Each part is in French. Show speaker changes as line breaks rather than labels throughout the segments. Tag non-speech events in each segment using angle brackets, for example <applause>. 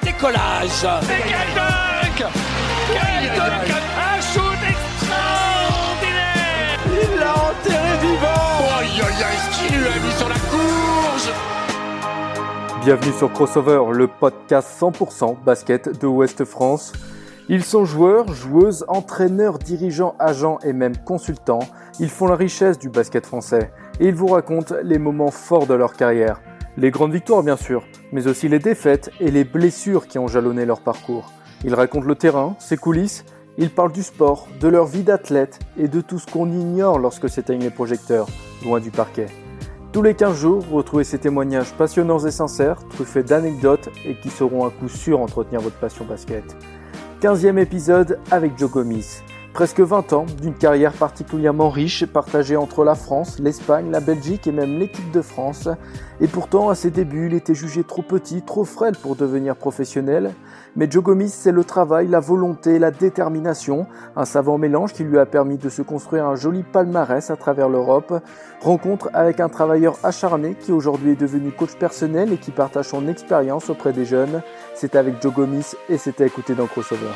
Décollage
C'est quel dunk Quel dunk Un shoot extraordinaire
Il l'a enterré vivant
Aïe aïe aïe, ce qu'il lui a mis sur la courge
Bienvenue sur Crossover, le podcast 100% basket de Ouest France. Ils sont joueurs, joueuses, entraîneurs, dirigeants, agents et même consultants. Ils font la richesse du basket français et ils vous racontent les moments forts de leur carrière. Les grandes victoires bien sûr, mais aussi les défaites et les blessures qui ont jalonné leur parcours. Ils racontent le terrain, ses coulisses, ils parlent du sport, de leur vie d'athlète et de tout ce qu'on ignore lorsque s'éteignent les projecteurs, loin du parquet. Tous les 15 jours, retrouvez ces témoignages passionnants et sincères, truffés d'anecdotes et qui sauront à coup sûr entretenir votre passion basket. 15e épisode avec Joe Gomis. Presque 20 ans d'une carrière particulièrement riche, partagée entre la France, l'Espagne, la Belgique et même l'équipe de France. Et pourtant, à ses débuts, il était jugé trop petit, trop frêle pour devenir professionnel. Mais Joe Gomis, c'est le travail, la volonté, la détermination, un savant mélange qui lui a permis de se construire un joli palmarès à travers l'Europe. Rencontre avec un travailleur acharné qui aujourd'hui est devenu coach personnel et qui partage son expérience auprès des jeunes. C'est avec Joe Gomis et c'était écouté dans Crossover.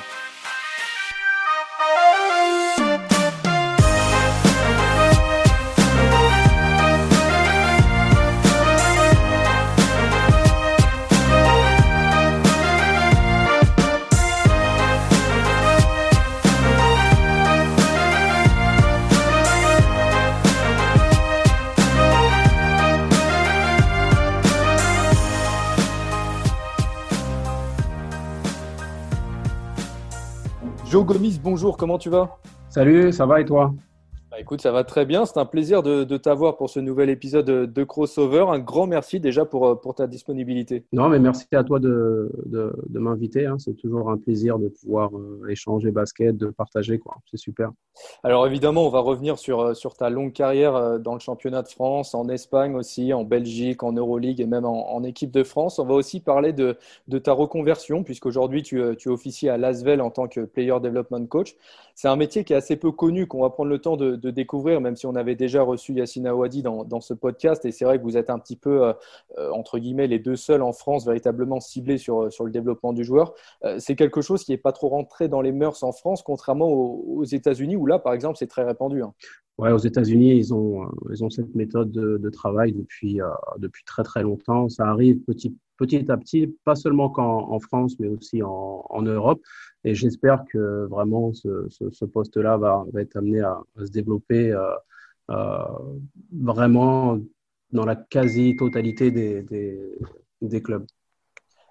Bonjour, comment tu vas?
Salut, ça va et toi?
Bah écoute, ça va très bien. C'est un plaisir de, de t'avoir pour ce nouvel épisode de, Crossover. Un grand merci déjà pour, pour ta disponibilité.
Non, mais merci à toi de, de, de m'inviter. Hein. C'est toujours un plaisir de pouvoir euh, échanger basket, de partager. quoi. C'est super.
Alors évidemment, on va revenir sur, sur ta longue carrière euh, dans le championnat de France, en Espagne aussi, en Belgique, en Euroleague et même en, en équipe de France. On va aussi parler de, de ta reconversion, puisqu'aujourd'hui tu, tu officies à Lasvel en tant que Player Development Coach. C'est un métier qui est assez peu connu, qu'on va prendre le temps de, découvrir, même si on avait déjà reçu Yassine Awadi dans, ce podcast. Et c'est vrai que vous êtes un petit peu, euh, entre guillemets, les deux seuls en France véritablement ciblés sur, sur le développement du joueur. Euh, c'est quelque chose qui n'est pas trop rentré dans les mœurs en France, contrairement aux, aux États-Unis, où là, par exemple, c'est très répandu. Hein.
Ouais, aux États-Unis, ils ont, ils ont cette méthode de, travail depuis, euh, depuis très très longtemps. Ça arrive petit, petit à petit, pas seulement qu'en en France, mais aussi en, Europe. Et j'espère que vraiment ce, ce, poste-là va, va, être amené à, se développer euh, euh, vraiment dans la quasi-totalité des, des clubs.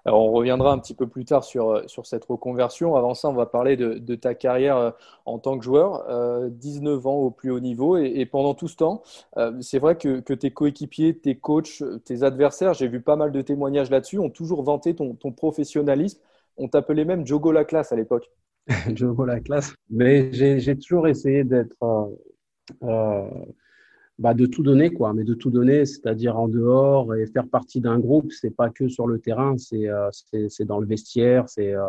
On reviendra un petit peu plus tard sur, sur cette reconversion. Avant ça, on va parler de, ta carrière en tant que joueur. Euh, 19 ans au plus haut niveau. Et, pendant tout ce temps, euh, c'est vrai que, tes coéquipiers, tes coachs, tes adversaires, j'ai vu pas mal de témoignages là-dessus, ont toujours vanté ton, professionnalisme. On t'appelait même Jogo la classe à l'époque. <laughs>
Jogo la classe. Mais j'ai toujours essayé d'être. Euh, bah, de tout donner, quoi, mais de tout donner, c'est-à-dire en dehors et faire partie d'un groupe, c'est pas que sur le terrain, c'est euh, dans le vestiaire, c'est euh,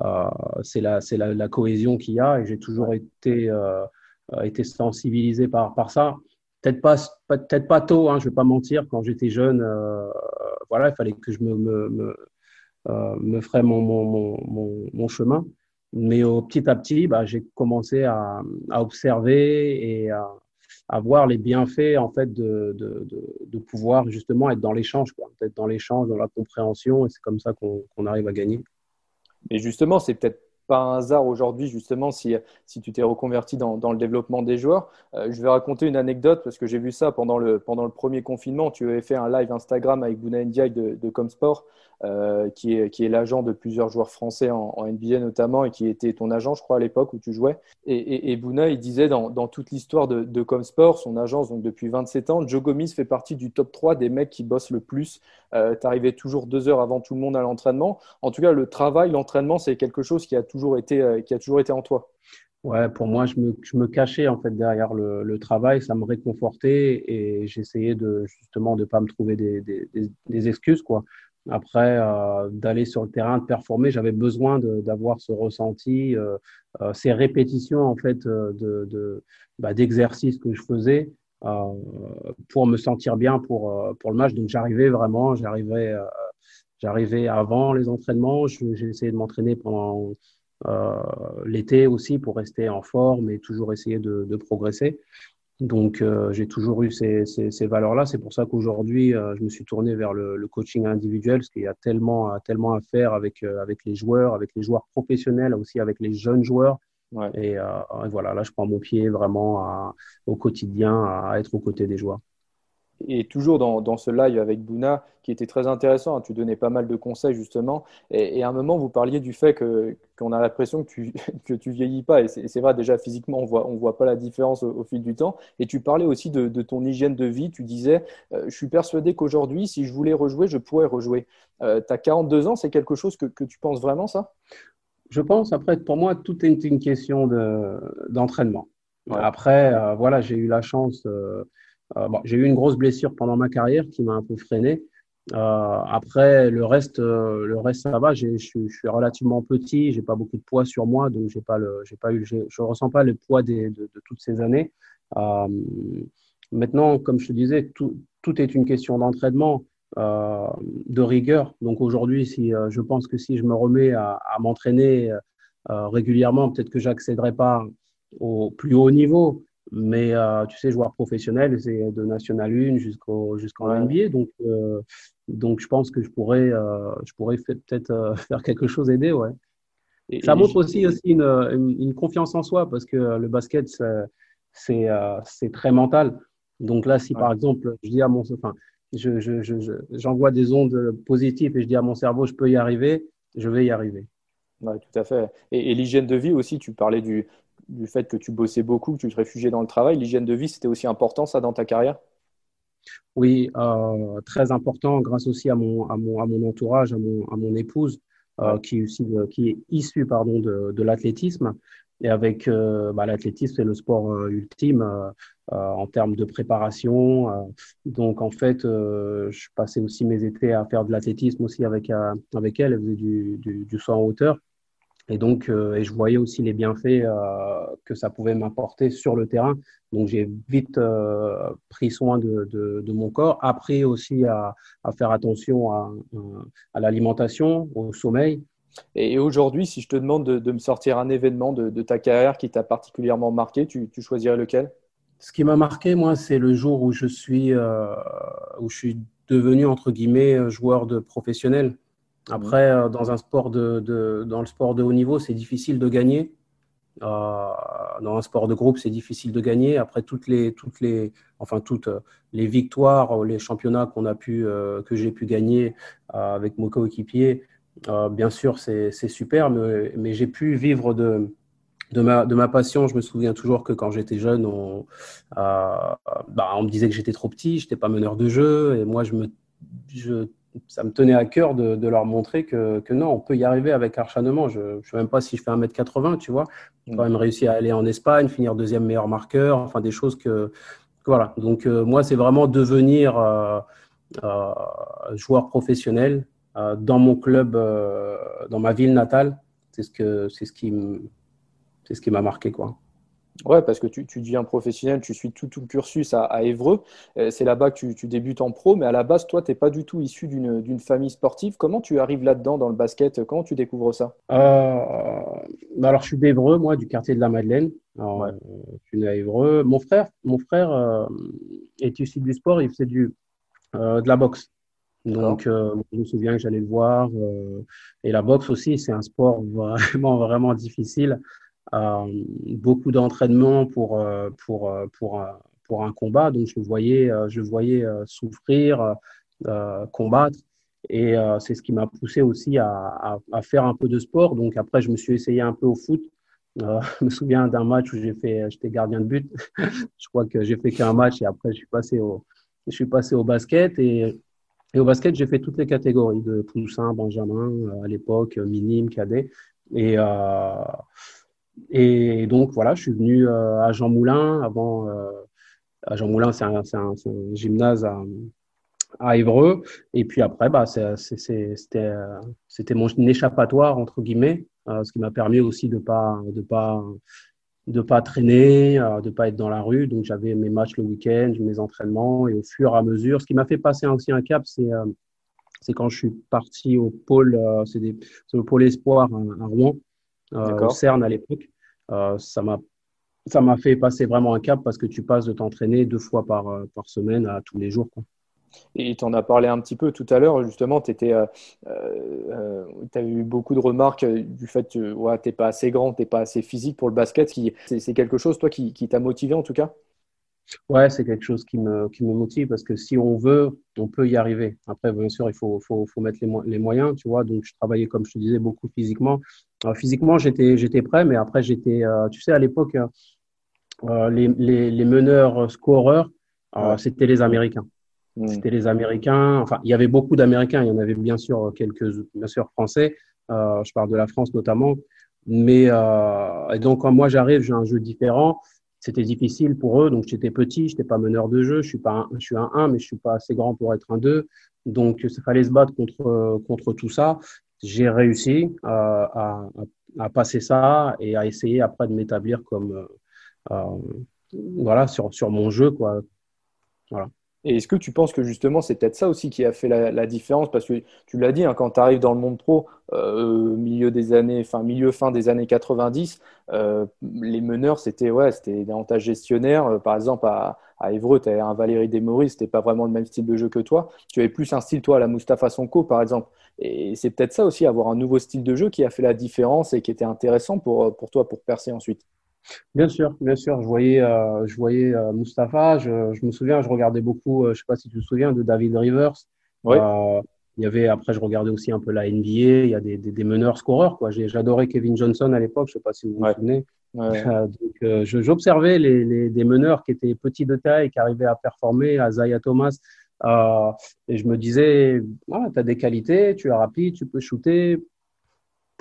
euh, la, la, la cohésion qu'il y a et j'ai toujours été, euh, été sensibilisé par, par ça. Peut-être pas, peut-être pas tôt, hein, je vais pas mentir, quand j'étais jeune, euh, voilà, il fallait que je me, me, me, me ferais mon, mon, mon, mon, chemin. Mais au, petit à petit, bah, j'ai commencé à, à observer et à, à voir les bienfaits en fait de, de, de, pouvoir justement être dans l'échange, être dans l'échange, dans la compréhension, et c'est comme ça qu'on qu arrive à gagner.
Et justement, c'est peut-être pas un hasard aujourd'hui, justement, si, si tu t'es reconverti dans, dans, le développement des joueurs. Euh, je vais raconter une anecdote parce que j'ai vu ça pendant le, pendant le premier confinement. Tu avais fait un live Instagram avec Bouna Ndiaye de, de Comsport, euh, qui est, l'agent de plusieurs joueurs français en, NBA notamment et qui était ton agent, je crois, à l'époque où tu jouais. Et, et, Bouna, il disait dans, toute l'histoire de, de Comsport, son agence, donc depuis 27 ans, Joe Gomis fait partie du top 3 des mecs qui bossent le plus. Euh, tu arrivais toujours deux heures avant tout le monde à l'entraînement. En tout cas, le travail, l'entraînement, c'est quelque chose qui a toujours été, euh, qui a toujours été en toi.
Ouais, pour moi, je me, cachais en fait derrière le, travail, ça me réconfortait et j'essayais justement de pas me trouver des, des, des excuses quoi. Après, euh, d'aller sur le terrain, de performer, j'avais besoin d'avoir ce ressenti, euh, euh, ces répétitions en fait de, de bah, d'exercices que je faisais pour me sentir bien pour pour le match. Donc j'arrivais vraiment, j'arrivais j'arrivais avant les entraînements. J'ai essayé de m'entraîner pendant l'été aussi pour rester en forme et toujours essayer de, de progresser. Donc, euh, j'ai toujours eu ces, ces, valeurs-là. C'est pour ça qu'aujourd'hui, euh, je me suis tourné vers le, le, coaching individuel, parce qu'il y a tellement, tellement à faire avec, euh, avec les joueurs, avec les joueurs professionnels, aussi avec les jeunes joueurs. Ouais. Et, voilà, là, je prends mon pied vraiment à, au quotidien à être aux côtés des joueurs
et toujours dans, dans, ce live avec Bouna, qui était très intéressant. Hein. tu donnais pas mal de conseils justement. Et, à un moment, vous parliez du fait que qu'on a l'impression que tu <laughs> que tu vieillis pas. Et c'est vrai déjà physiquement, on voit on voit pas la différence au, fil du temps. Et tu parlais aussi de, de ton hygiène de vie. Tu disais, euh, je suis persuadé qu'aujourd'hui, si je voulais rejouer, je pourrais rejouer. Euh, tu as 42 ans, c'est quelque chose que, que tu penses vraiment ça?
Je pense. Après, pour moi, tout est une question d'entraînement. Après, euh, voilà, j'ai eu la chance. Euh, j'ai eu une grosse blessure pendant ma carrière qui m'a un peu freiné. Euh, après, le reste, euh, le reste, ça va. Je suis relativement petit, j'ai pas beaucoup de poids sur moi, donc j'ai pas le, j'ai pas eu, je ressens pas le poids de, de, toutes ces années. Euh, maintenant, comme je te disais, tout, tout est une question d'entraînement, euh, de rigueur. Donc aujourd'hui, si je pense que si je me remets à m'entraîner régulièrement, peut-être que j'accéderai pas au plus haut niveau, mais euh, tu sais, joueur professionnel, c'est de National 1 jusqu'au jusqu'en NBA. Donc, euh, donc, je pense que je pourrais, euh, je pourrais peut-être <laughs> faire quelque chose aider. Ouais. Et, ça montre aussi, aussi une, une, confiance en soi parce que le basket, c'est c'est très mental. Donc là, si par exemple, je dis à mon, enfin, j'envoie je, je, des ondes positives et je dis à mon cerveau, je peux y arriver, je vais y arriver.
Ouais, tout à fait. Et, et l'hygiène de vie aussi, tu parlais du, du fait que tu bossais beaucoup, que tu te réfugiais dans le travail. L'hygiène de vie, c'était aussi important, ça, dans ta carrière?
Oui, euh, très important, grâce aussi à mon, à mon, à mon entourage, à mon, à mon épouse, euh, qui, aussi, euh, qui est issue pardon, de, de l'athlétisme. Et avec bah, l'athlétisme, c'est le sport ultime en termes de préparation. donc, en fait, je passais aussi mes étés à faire de l'athlétisme aussi avec, avec elle. Elle faisait du, du, du saut en hauteur. Et donc, euh, et je voyais aussi les bienfaits euh, que ça pouvait m'apporter sur le terrain. Donc, j'ai vite euh, pris soin de, de, de, mon corps, appris aussi à, à faire attention à, à l'alimentation, au sommeil.
Et aujourd'hui, si je te demande de, de me sortir un événement de, de ta carrière qui t'a particulièrement marqué, tu, tu, choisirais lequel?
Ce qui m'a marqué, moi, c'est le jour où je suis, où je suis devenu entre guillemets joueur de professionnel. Après, euh, dans un sport de, dans le sport de haut niveau, c'est difficile de gagner. Euh, dans un sport de groupe, c'est difficile de gagner. Après toutes les, toutes les, enfin toutes les victoires, les championnats qu'on a pu, euh, que j'ai pu gagner euh, avec mon coéquipier, euh, bien sûr, c'est super, mais, mais j'ai pu vivre de, de ma, de ma passion. Je me souviens toujours que quand j'étais jeune, on, bah, on me disait que j'étais trop petit, j'étais pas meneur de jeu, et moi je me, je ça me tenait à cœur de, de leur montrer que, que, non, on peut y arriver avec acharnement. Je ne sais même pas si je fais 1m80, tu vois. J'ai quand même réussi à aller en Espagne, finir deuxième meilleur marqueur, enfin des choses que. Voilà. Donc, euh, moi, c'est vraiment devenir euh, euh, joueur professionnel dans mon club, dans ma ville natale. C'est ce, que, c'est ce qui c'est ce qui m'a marqué, quoi.
Ouais, parce que tu, tu deviens professionnel, tu suis tout, tout le cursus à, à Évreux. Euh, c'est là-bas que tu, tu, débutes en pro, mais à la base, toi, tu n'es pas du tout issu d'une famille sportive. Comment tu arrives là-dedans dans le basket? Comment tu découvres ça?
Euh, bah Alors, je suis d'Évreux, moi, du quartier de la Madeleine. Alors, ouais. euh, je suis né à Évreux. Mon frère, mon frère euh, est issu du sport, il faisait du, euh, de la boxe. Donc, euh, je me souviens que j'allais le voir. et la boxe aussi, c'est un sport <laughs> vraiment, vraiment difficile. Euh, beaucoup d'entraînement pour, euh, pour, euh, pour, pour un combat. Donc, je voyais, je voyais souffrir, combattre. Et c'est ce qui m'a poussé aussi à, à, faire un peu de sport. Donc, après, je me suis essayé un peu au foot. <laughs> Je me souviens d'un match où j'ai fait, j'étais gardien de but. <laughs> je crois que j'ai fait qu'un match et après je suis passé au, je suis passé au basket et, et au basket j'ai fait toutes les catégories de poussin, benjamin à l'époque, minime, cadet et et donc, voilà, je suis venu euh, à Jean Moulin. Avant, euh, à Jean Moulin, c'est un, gymnase à, Évreux. Et puis après, bah, c'était mon échappatoire, entre guillemets, euh, ce qui m'a permis aussi de pas, de pas, de pas traîner, euh, de pas être dans la rue. Donc, j'avais mes matchs le week-end, mes entraînements. Et au fur et à mesure, ce qui m'a fait passer aussi un cap, c'est c'est quand je suis parti au pôle, c'est le pôle espoir à, Rouen, au CERN à l'époque. ça m'a ça m'a fait passer vraiment un cap parce que tu passes de t'entraîner deux fois par, par semaine à tous les jours. Quoi.
Et tu en as parlé un petit peu tout à l'heure, justement, tu euh, euh, as eu beaucoup de remarques du fait que ouais, tu n'es pas assez grand, tu n'es pas assez physique pour le basket. C'est quelque chose, toi, qui, t'a motivé en tout cas?
Ouais, c'est quelque chose qui me, qui me motive parce que si on veut, on peut y arriver. Après, bien sûr, il faut, faut, faut mettre les, les, moyens, tu vois. Donc, je travaillais, comme je te disais, beaucoup physiquement. Physiquement, j'étais prêt, mais après, j'étais, euh, tu sais, à l'époque, les, les, les, meneurs scoreurs, c'était les Américains. Mm. C'était les Américains. Enfin, il y avait beaucoup d'Américains. Il y en avait bien sûr quelques, bien sûr français. Euh, je parle de la France notamment. Mais euh, et donc quand moi j'arrive, j'ai un jeu différent. C'était difficile pour eux. Donc j'étais petit, j'étais pas meneur de jeu. Je suis pas, un, je suis un 1, mais je suis pas assez grand pour être un 2. Donc il fallait se battre contre contre tout ça. J'ai réussi euh, à, passer ça et à essayer après de m'établir comme euh, voilà sur sur mon jeu quoi.
Et est-ce que tu penses que justement c'est peut-être ça aussi qui a fait la, différence? Parce que tu l'as dit, hein, quand tu arrives dans le monde pro, euh, milieu des années, enfin milieu fin des années 90, euh, les meneurs c'était ouais, c'était davantage gestionnaires. Euh, par exemple à, à Évreux, tu avais un Valérie Desmoris, c'était pas vraiment le même style de jeu que toi. Tu avais plus un style toi à la Mustapha Sonko par exemple. Et c'est peut-être ça aussi, avoir un nouveau style de jeu qui a fait la différence et qui était intéressant pour, pour toi pour percer ensuite.
Bien sûr, bien sûr. Je voyais, euh, je voyais euh, Mustapha. Je, je, me souviens, je regardais beaucoup. Euh, je sais pas si tu te souviens de David Rivers.
Oui.
il y avait après, je regardais aussi un peu la NBA. Il y a des, des, des meneurs scoreurs. Quoi. J'adorais Kevin Johnson à l'époque. Je sais pas si vous vous souvenez. donc, j'observais les, les, des meneurs qui étaient petits de taille, qui arrivaient à performer, à Zaya Thomas. Et je me disais, tu as des qualités, tu es rapide, tu peux shooter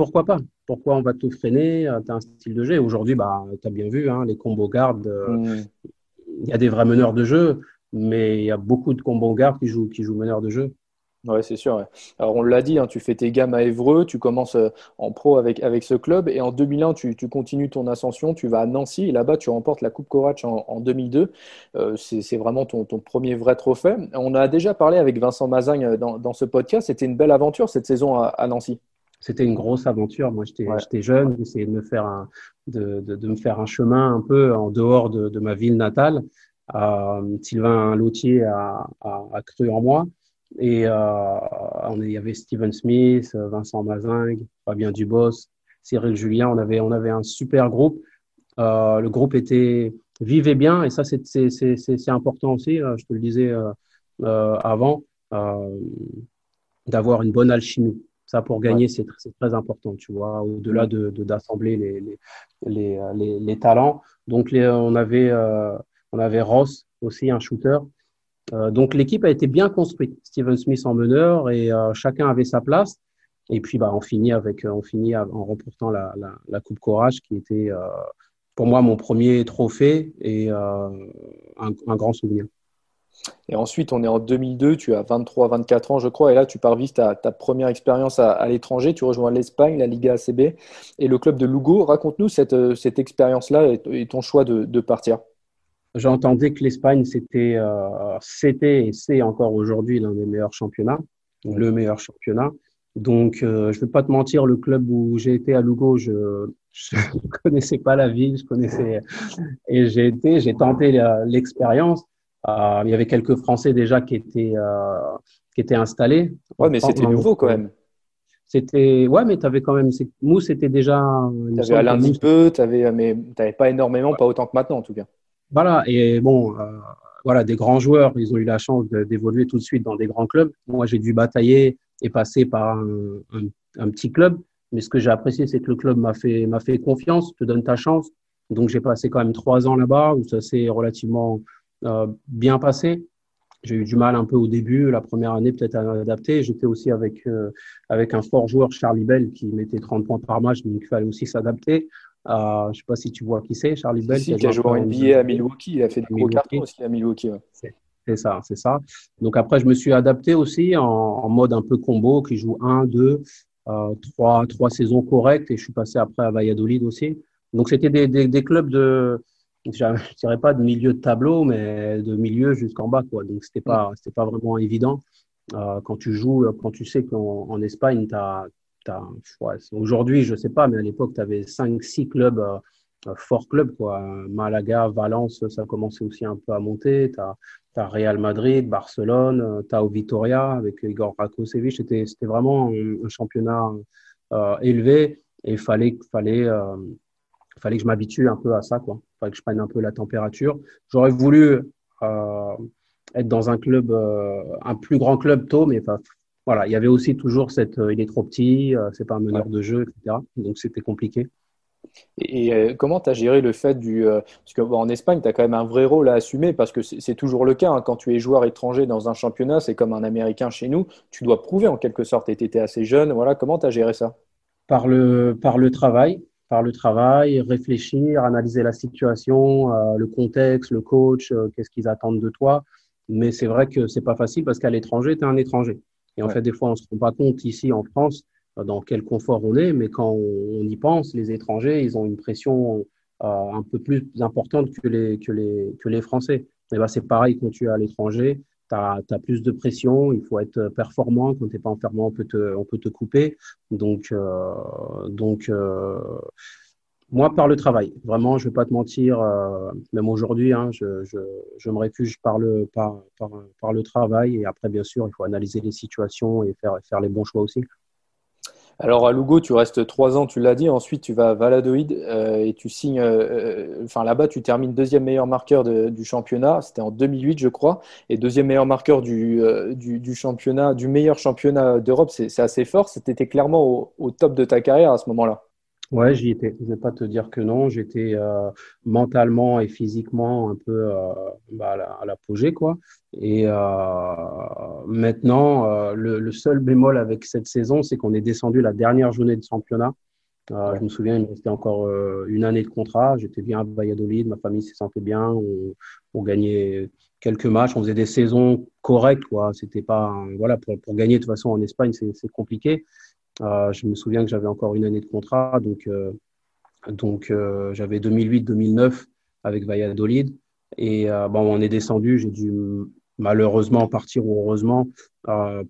pourquoi pas? Pourquoi on va te freiner? Euh, Tu as un style de jeu. Aujourd'hui, bah, tu as bien vu, hein, les combos gardes, euh, mm. il y a des vrais meneurs de jeu, mais il y a beaucoup de combos gardes qui jouent, qui jouent meneurs de jeu.
Oui, c'est sûr. Alors, on l'a dit, hein, tu fais tes gammes à Évreux, tu commences euh, en pro avec, avec ce club, et en 2001, tu, tu continues ton ascension, tu vas à Nancy, et là-bas, tu remportes la Coupe Corach en, 2002. c'est vraiment ton, ton, premier vrai trophée. On a déjà parlé avec Vincent Mazagne dans, dans ce podcast, c'était une belle aventure cette saison à Nancy
c'était une grosse aventure. Moi, j'étais jeune, j'essayais de me faire un, de, de, de, me faire un chemin un peu en dehors de, de ma ville natale. Euh, Sylvain Lautier a, a, a, cru en moi. Et euh, on, il y avait Steven Smith, Vincent Mazingue, Fabien Dubos, Cyril Julien. On avait, on avait un super groupe. Euh, le groupe était vivait bien et ça c'est important aussi. Euh, je te le disais euh, euh, avant d'avoir une bonne alchimie. Ça, pour gagner, c'est très important, tu vois, au-delà de d'assembler les, les, les, les, talents. Donc, les, on, avait, euh, on avait Ross aussi, un shooter. Euh, donc, l'équipe a été bien construite. Steven Smith en meneur et euh, chacun avait sa place. Et puis, bah, on finit, avec, on finit en remportant la, Coupe Courage, qui était pour moi mon premier trophée et un, grand souvenir.
Et ensuite, on est en 2002, tu as 23-24 ans, je crois, et là, tu pars vite ta, ta première expérience à, l'étranger. Tu rejoins l'Espagne, la Liga ACB et le club de Lugo. Raconte-nous cette, euh, cette expérience-là et, ton choix de partir.
J'entendais que l'Espagne, c'était euh, et c'est encore aujourd'hui l'un des meilleurs championnats, le meilleur championnat. Donc, euh, je ne vais pas te mentir, le club où j'ai été à Lugo, je ne <laughs> connaissais pas la ville, je connaissais. Et j'ai été, j'ai tenté l'expérience. Euh, il y avait quelques Français déjà qui étaient, euh, qui étaient installés.
Ouais, mais c'était nouveau quand même.
C'était ouais, mais tu avais quand même Mousse était déjà.
Tu avais Alain mais tu n'avais pas énormément, pas autant que maintenant en tout cas.
Voilà et bon, euh, voilà des grands joueurs, ils ont eu la chance d'évoluer tout de suite dans des grands clubs. Moi, j'ai dû batailler et passer par un, petit club, mais ce que j'ai apprécié, c'est que le club m'a fait m'a fait confiance, te donne ta chance. Donc j'ai passé quand même trois ans là-bas où ça s'est relativement euh, bien passé. J'ai eu du mal un peu au début, la première année peut-être à m'adapter. J'étais aussi avec euh, avec un fort joueur, Charlie Bell, qui mettait 30 points par match, donc il fallait aussi s'adapter. Euh, je sais pas si tu vois qui c'est, Charlie Bell.
qui, a joué en NBA à Milwaukee, il a fait des gros cartons aussi à Milwaukee.
C'est ça, c'est ça. Donc après, je me suis adapté aussi en, en mode un peu combo, qui joue un, deux, euh, trois, trois saisons correctes, et je suis passé après à Valladolid aussi. Donc c'était des, des, des clubs de je ne dirais pas de milieu de tableau, mais de milieu jusqu'en bas. Quoi. Donc, c'était pas, pas vraiment évident. quand tu joues, quand tu sais qu'en en Espagne, tu as, aujourd'hui, je sais pas, mais à l'époque, tu avais 5-6 clubs, forts clubs, quoi. Malaga, Valence, ça commençait aussi un peu à monter. Tu as, Real Madrid, Barcelone, tu as Vitoria avec Igor Rakosevic. C'était vraiment un, championnat élevé et il fallait, fallait, fallait que je m'habitue un peu à ça, quoi. Fallait que je prenne un peu la température. J'aurais voulu euh, être dans un club, euh, un plus grand club tôt, mais voilà, il y avait aussi toujours cette, euh, il est trop petit, c'est pas un meneur de jeu, etc. Donc c'était compliqué.
Et, comment tu as géré le fait du. parce qu'en Espagne, tu as quand même un vrai rôle à assumer, parce que c'est toujours le cas. Hein. quand tu es joueur étranger dans un championnat, c'est comme un Américain chez nous. Tu dois prouver en quelque sorte. Et tu étais assez jeune. Voilà, comment tu as géré ça?
Par le, par le travail par le travail, réfléchir, analyser la situation, euh, le contexte, le coach, euh, qu'est-ce qu'ils attendent de toi. Mais c'est vrai que c'est pas facile parce qu'à l'étranger, tu es un étranger. Et en fait, des fois, on se rend pas compte ici en France euh, dans quel confort on est, mais quand on, y pense, les étrangers, ils ont une pression un peu plus importante que les, que les, que les Français. Et ben, c'est pareil quand tu es à l'étranger tu as, plus de pression, il faut être performant. Quand tu n'es pas enfermant, on peut te, on peut te couper. Donc, euh, donc euh, moi, par le travail, vraiment, je ne vais pas te mentir, euh, même aujourd'hui, hein, je, me réfugie par le, par, par, par, le travail. Et après, bien sûr, il faut analyser les situations et faire, les bons choix aussi.
Alors à Lugo, tu restes trois ans, tu l'as dit. Ensuite, tu vas à Valladolid euh, et tu signes. Euh, euh, enfin là-bas, tu termines deuxième meilleur marqueur du championnat. C'était en 2008, je crois, et deuxième meilleur marqueur du, du, championnat, du meilleur championnat d'Europe. C'est assez fort. C'était clairement au, top de ta carrière à ce moment-là.
Ouais, j'y étais. Je vais pas te dire que non. J'étais euh, mentalement et physiquement un peu euh, bah, à l'apogée, quoi. Et euh, maintenant, euh, le, le, seul bémol avec cette saison, c'est qu'on est descendu la dernière journée de championnat. Euh, je me souviens, il me restait encore une année de contrat. J'étais bien à Valladolid, ma famille s'y sentait bien. On, on, gagnait quelques matchs, on faisait des saisons correctes, quoi. C'était pas, voilà, pour, pour gagner de toute façon en Espagne, c'est compliqué. Euh, je me souviens que j'avais encore une année de contrat, donc, euh, euh, j'avais 2008-2009 avec Valladolid. Et bon, on est descendu, j'ai dû malheureusement partir ou heureusement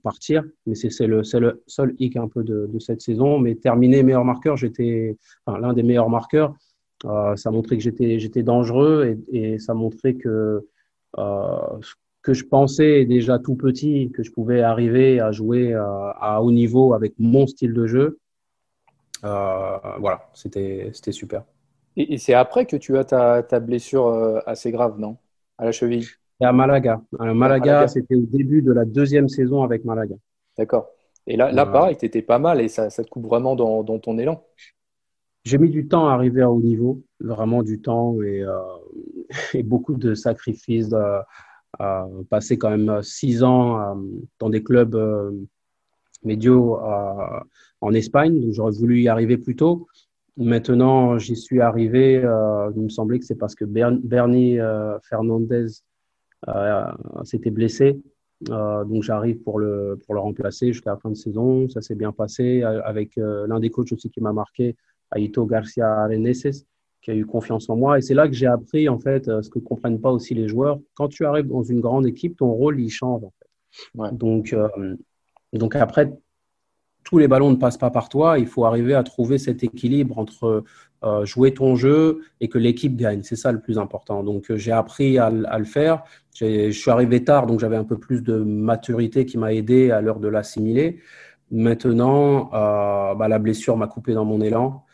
partir. Mais c'est le, seul hic un peu de, cette saison. Mais terminé meilleur marqueur, j'étais l'un des meilleurs marqueurs. Ça montrait que j'étais dangereux et, ça montrait que que je pensais déjà tout petit que je pouvais arriver à jouer euh, à haut niveau avec mon style de jeu. Euh, voilà, c'était super.
Et, c'est après que tu as ta, ta blessure euh, assez grave, non? À la cheville?
Et à Malaga. À Malaga, c'était au début de la deuxième saison avec Malaga.
D'accord. Et là, là pareil, tu étais pas mal et ça, ça te coupe vraiment dans, dans ton élan.
J'ai mis du temps à arriver à haut niveau, vraiment du temps et, euh, <laughs> et beaucoup de sacrifices. De, passé quand même six ans euh, dans des clubs euh, médiaux en Espagne. Donc j'aurais voulu y arriver plus tôt. Maintenant, j'y suis arrivé. il me semblait que c'est parce que Bernie Fernandez s'était blessé. donc j'arrive pour le, pour le remplacer jusqu'à la fin de saison. Ça s'est bien passé avec l'un des coachs aussi qui m'a marqué, Aito Garcia Areneses, qui a eu confiance en moi. Et c'est là que j'ai appris, en fait, euh, ce que ne comprennent pas aussi les joueurs. Quand tu arrives dans une grande équipe, ton rôle, il change, en fait. Donc, euh, donc après, tous les ballons ne passent pas par toi. Il faut arriver à trouver cet équilibre entre euh, jouer ton jeu et que l'équipe gagne. C'est ça le plus important. Donc, j'ai appris à, à, le faire. Je suis arrivé tard, donc j'avais un peu plus de maturité qui m'a aidé à l'heure de l'assimiler. Maintenant, bah, la blessure m'a coupé dans mon élan.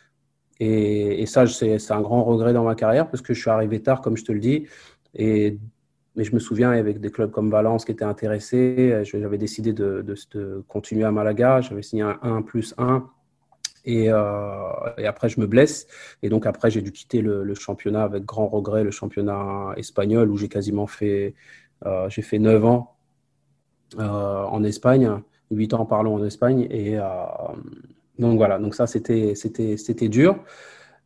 Et, ça, c'est un grand regret dans ma carrière parce que je suis arrivé tard, comme je te le dis. Et, mais je me souviens, avec des clubs comme Valence qui étaient intéressés, j'avais décidé de, continuer à Malaga. J'avais signé un 1 plus 1. Et, euh, et, après, je me blesse. Et donc, après, j'ai dû quitter le, championnat avec grand regret, le championnat espagnol, où j'ai quasiment fait, euh, fait 9 ans euh, en Espagne, 8 ans, parlons, en Espagne. Et, donc voilà, donc ça c'était c'était dur,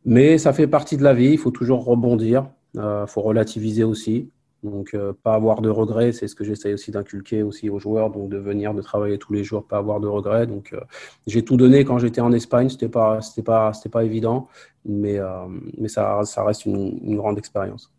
mais ça fait partie de la vie. Il faut toujours rebondir, il euh, faut relativiser aussi. Donc euh, pas avoir de regrets, c'est ce que j'essaye aussi d'inculquer aussi aux joueurs, donc de venir de travailler tous les jours, pas avoir de regrets. Donc euh, j'ai tout donné quand j'étais en Espagne, c'était pas c'était pas c'était pas évident, mais mais ça ça reste une grande expérience.